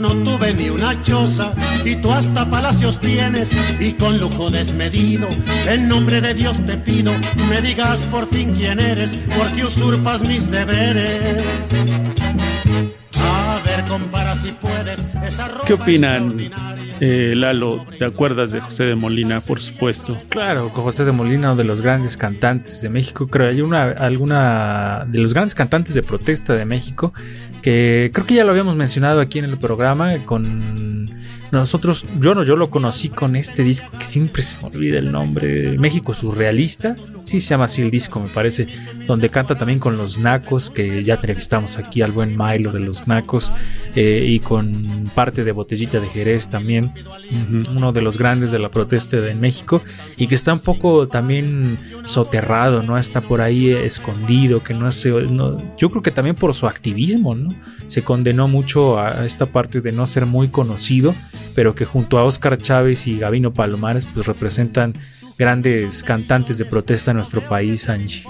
No tuve ni una choza y tú hasta palacios tienes y con lujo desmedido. En nombre de Dios te pido, me digas por fin quién eres, porque usurpas mis deberes. ¿Qué opinan, eh, Lalo? ¿Te acuerdas de José de Molina, por supuesto? Claro, José de Molina, uno de los grandes cantantes de México. Creo que hay una, alguna de los grandes cantantes de protesta de México que creo que ya lo habíamos mencionado aquí en el programa con nosotros, yo no, yo lo conocí con este disco que siempre se me olvida el nombre, México Surrealista, sí se llama así el disco me parece, donde canta también con los Nacos, que ya entrevistamos aquí al buen Milo de los Nacos, eh, y con parte de Botellita de Jerez también, uno de los grandes de la protesta de México, y que está un poco también soterrado, ¿no? Está por ahí escondido, que no se... No, yo creo que también por su activismo, ¿no? Se condenó mucho a esta parte de no ser muy conocido, pero que junto a Oscar Chávez y Gabino Palomares pues representan grandes cantantes de protesta en nuestro país, Angie.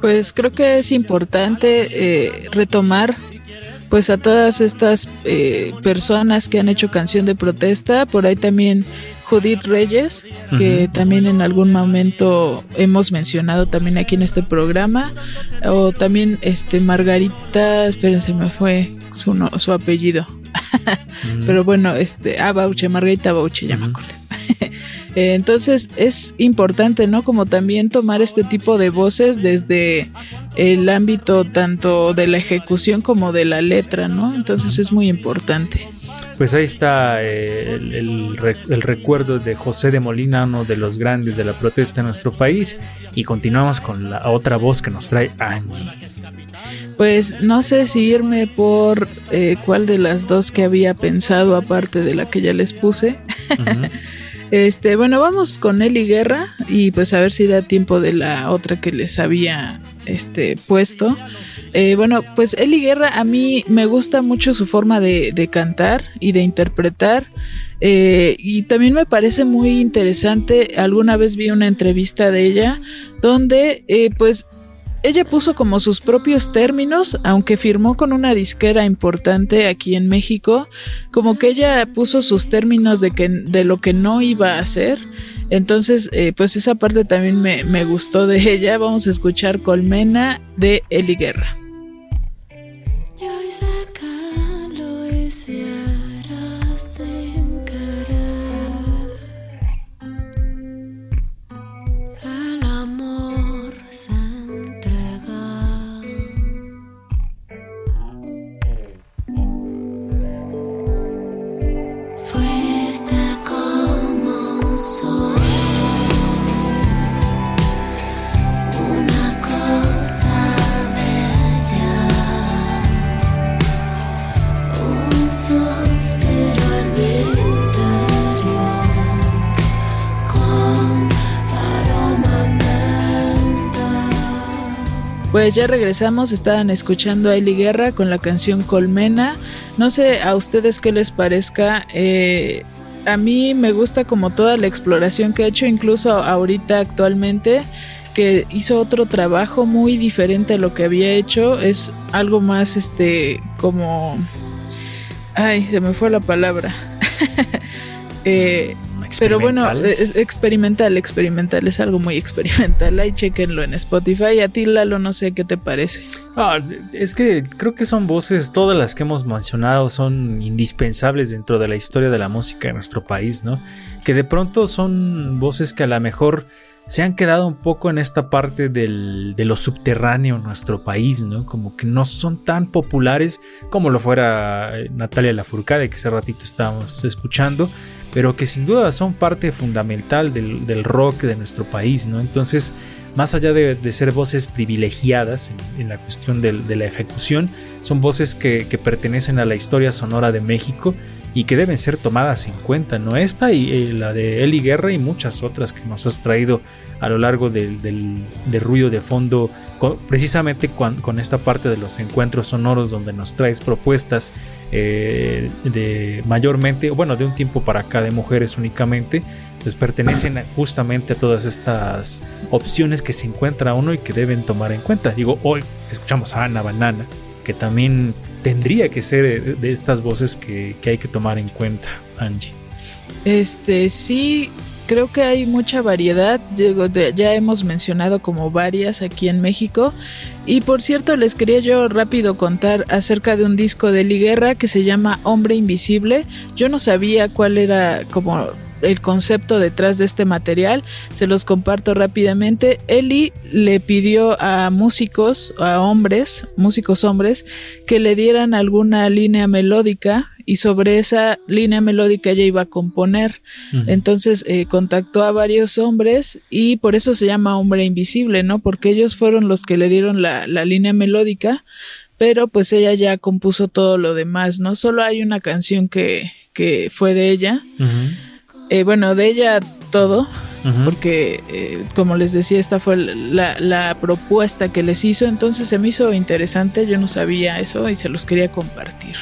Pues creo que es importante eh, retomar pues a todas estas eh, personas que han hecho canción de protesta, por ahí también Judith Reyes, que uh -huh. también en algún momento hemos mencionado también aquí en este programa, o también este Margarita, espérense, me fue su, no, su apellido. Pero bueno, este, ah, Bauche, Margarita Bauche, ya uh -huh. me acordé. Entonces es importante, ¿no? Como también tomar este tipo de voces desde el ámbito tanto de la ejecución como de la letra, ¿no? Entonces es muy importante. Pues ahí está eh, el, el, el, recuerdo de José de Molina, uno de los grandes de la protesta en nuestro país. Y continuamos con la otra voz que nos trae Angie. Pues no sé si irme por eh, cuál de las dos que había pensado, aparte de la que ya les puse. Uh -huh. Este, bueno, vamos con Eli Guerra y pues a ver si da tiempo de la otra que les había este, puesto. Eh, bueno, pues Eli Guerra a mí me gusta mucho su forma de, cantar y de interpretar. Eh, y también me parece muy interesante, alguna vez vi una entrevista de ella donde eh, pues ella puso como sus propios términos, aunque firmó con una disquera importante aquí en México, como que ella puso sus términos de, que, de lo que no iba a hacer. Entonces, eh, pues esa parte también me, me, gustó de ella. Vamos a escuchar Colmena de Eli Guerra. Yo Pues ya regresamos, estaban escuchando a Eli Guerra con la canción Colmena. No sé a ustedes qué les parezca. eh, a mí me gusta como toda la exploración que ha hecho, incluso ahorita actualmente, que hizo otro trabajo muy diferente a lo que había hecho. Es algo más, este, como... Ay, se me fue la palabra. Eh, pero bueno, Experimental. es experimental, experimental, es algo muy experimental. Ahí chequenlo en Spotify. A ti, Lalo, no sé qué te parece. Ah, es que creo que son voces, todas las que hemos mencionado son indispensables dentro de la historia de la música de nuestro país, ¿no? Que de pronto son voces que a lo mejor se han quedado un poco en esta parte del- de lo subterráneo en nuestro país, ¿no? Como que no son tan populares como lo fuera eh, Natalia Lafourcade, que hace ratito estábamos escuchando, pero que sin duda son parte fundamental del, del rock de nuestro país, ¿no? Entonces, más allá de, de ser voces privilegiadas en, la cuestión del- de la ejecución, son voces que, que pertenecen a la historia sonora de México y que deben ser tomadas en cuenta, ¿no? Esta y eh, la de Eli Guerra y muchas otras que nos has traído a lo largo del- del ruido de fondo, precisamente con, esta parte de los encuentros sonoros donde nos traes propuestas eh, de mayormente, bueno, de un tiempo para acá de mujeres únicamente, pues pertenecen justamente a todas estas opciones que se encuentra uno y que deben tomar en cuenta. Digo, hoy escuchamos a Ana Banana, que también tendría que ser de, de estas voces que, que hay que tomar en cuenta, Angie. Este, sí, creo que hay mucha variedad. Ya hemos mencionado como varias aquí en México. Y por cierto, les quería yo rápido contar acerca de un disco de Eli Guerra que se llama Hombre Invisible. Yo no sabía cuál era como el concepto detrás de este material. Se los comparto rápidamente. Eli le pidió a músicos, a hombres, músicos hombres, que le dieran alguna línea melódica y sobre esa línea melódica ella iba a componer. Entonces eh, contactó a varios hombres y por eso se llama Hombre Invisible, ¿no? Porque ellos fueron los que le dieron la, la línea melódica, pero pues ella ya compuso todo lo demás, ¿no? Solo hay una canción que, que fue de ella. Eh, bueno, de ella todo, porque eh, como les decía, esta fue la, la propuesta que les hizo, entonces se me hizo interesante, yo no sabía eso y se los quería compartir.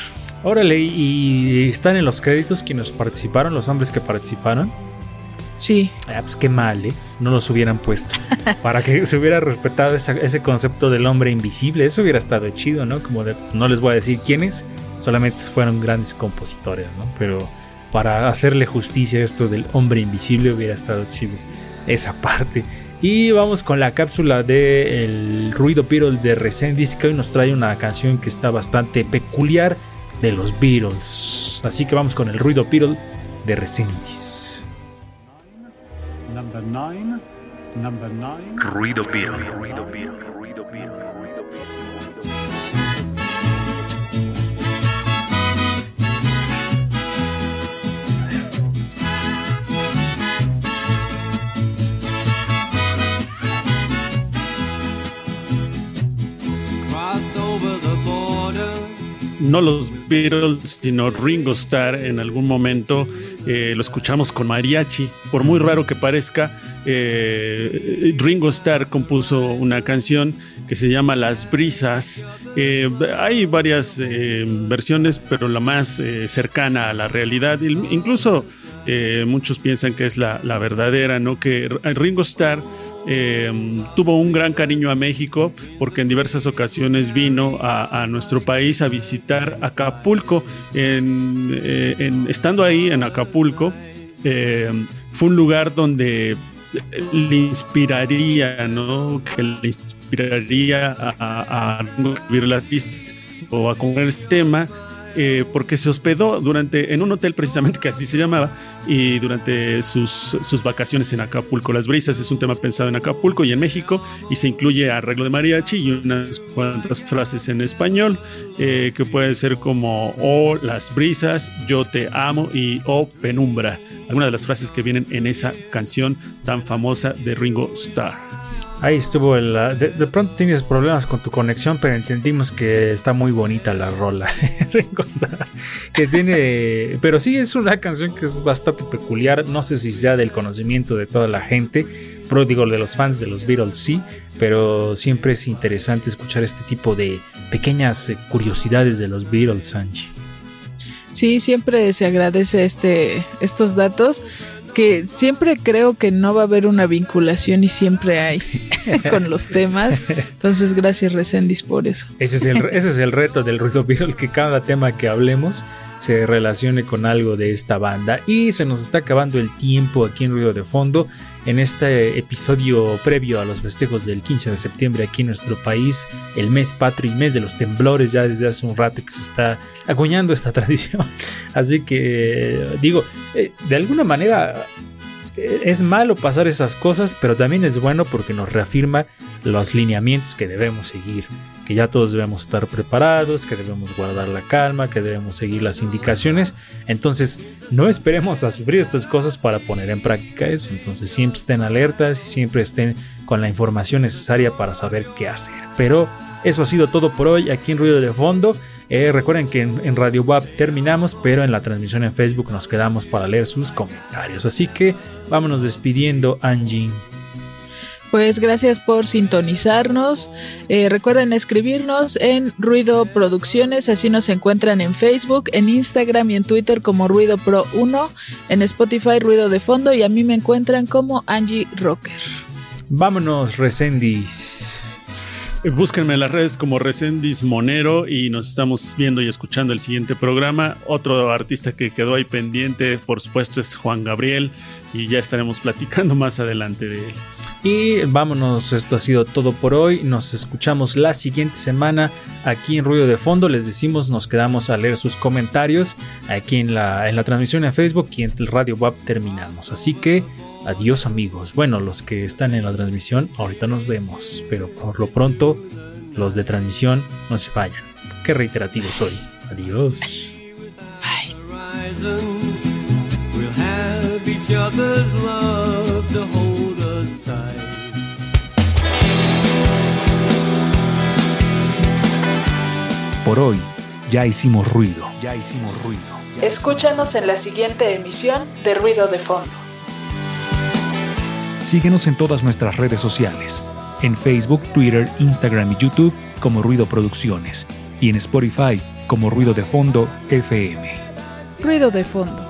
Órale, y están en los créditos quienes participaron, los hombres que participaron. Sí. Ah, pues qué mal, ¿eh? No los hubieran puesto. Para que se hubiera respetado esa- ese concepto del hombre invisible. Eso hubiera estado chido, ¿no? Como de, no les voy a decir quiénes, solamente fueron grandes compositores, ¿no? Pero para hacerle justicia a esto del hombre invisible hubiera estado chido esa parte. Y vamos con la cápsula de el ruido Beatle de Resendiz, que hoy nos trae una canción que está bastante peculiar de los Beatles. Así que vamos con el ruido Beatle de Resendiz. Number nine, number nine. Ruido Beatle, ruido Beatle, ruido no los Beatles, sino Ringo Starr en algún momento eh, lo escuchamos con mariachi. Por muy raro que parezca, eh, Ringo Starr compuso una canción que se llama Las Brisas. Eh, hay varias eh, versiones, pero la más eh, cercana a la realidad, incluso muchos piensan que es la, la verdadera, ¿no? Que Ringo Starr eh, tuvo un gran cariño a México porque en diversas ocasiones vino a, nuestro país a visitar Acapulco. Eh, estando ahí en Acapulco, eh, fue un lugar donde le inspiraría, ¿no? Que le inspiraría a, a, a vivir las vistas o a comer este tema. Eh, porque se hospedó durante en un hotel precisamente que así se llamaba y durante sus, sus vacaciones en Acapulco. Las brisas es un tema pensado en Acapulco y en México y se incluye arreglo de mariachi y unas cuantas frases en español eh, que pueden ser como oh las brisas, yo te amo y oh penumbra. Algunas de las frases que vienen en esa canción tan famosa de Ringo Starr. Ahí estuvo el, de, de pronto tienes problemas con tu conexión, pero entendimos que está muy bonita la rola. Que tiene, pero sí es una canción que es bastante peculiar. No sé si sea del conocimiento de toda la gente, pero digo de los fans de los Beatles sí, pero siempre es interesante escuchar este tipo de pequeñas eh, curiosidades de los Beatles, Angie. Sí, siempre se agradece este, estos datos que siempre creo que no va a haber una vinculación y siempre hay con los temas. Entonces, gracias Resendis por eso. Ese es, el, ese es el reto del ruido Beatle, que cada tema que hablemos se relacione con algo de esta banda. Y se nos está acabando el tiempo aquí en Ruido de Fondo, en este episodio previo a los festejos del 15 de septiembre aquí en nuestro país, el mes patrio y mes de los temblores, ya desde hace un rato que se está acuñando esta tradición. Así que, digo, eh, de alguna manera eh, es malo pasar esas cosas, pero también es bueno porque nos reafirma los lineamientos que debemos seguir, que ya todos debemos estar preparados, que debemos guardar la calma, que debemos seguir las indicaciones. Entonces, no esperemos a sufrir estas cosas para poner en práctica eso. Entonces, siempre estén alertas y siempre estén con la información necesaria para saber qué hacer. Pero eso ha sido todo por hoy aquí en Ruido de Fondo. Eh, recuerden que en, Radio WAP terminamos, pero en la transmisión en Facebook nos quedamos para leer sus comentarios. Así que vámonos despidiendo, Angie. Pues gracias por sintonizarnos. Eh, recuerden escribirnos en Ruido Producciones, así nos encuentran en Facebook, en Instagram y en Twitter como Ruido Pro 1, en Spotify Ruido de Fondo y a mí me encuentran como Angie Rocker. Vámonos, Resendis. Búsquenme en las redes como Resendis Monero y nos estamos viendo y escuchando el siguiente programa. Otro artista que quedó ahí pendiente, por supuesto, es Juan Gabriel y ya estaremos platicando más adelante de él. Y vámonos, esto ha sido todo por hoy. Nos escuchamos la siguiente semana aquí en Ruido de Fondo. Les decimos, nos quedamos a leer sus comentarios aquí en la, en la transmisión en Facebook y en el Radio Web terminamos. Así que adiós amigos. Bueno, los que están en la transmisión, ahorita nos vemos. Pero por lo pronto, los de transmisión, no se vayan. Qué reiterativo soy. Adiós. Por hoy, ya hicimos ruido. Ya hicimos ruido. Escúchanos en la siguiente emisión de Ruido de Fondo. Síguenos en todas nuestras redes sociales, en Facebook, Twitter, Instagram y YouTube como Ruido Producciones y en Spotify como Ruido de Fondo FM. Ruido de Fondo.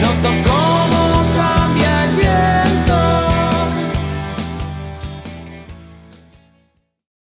No tocó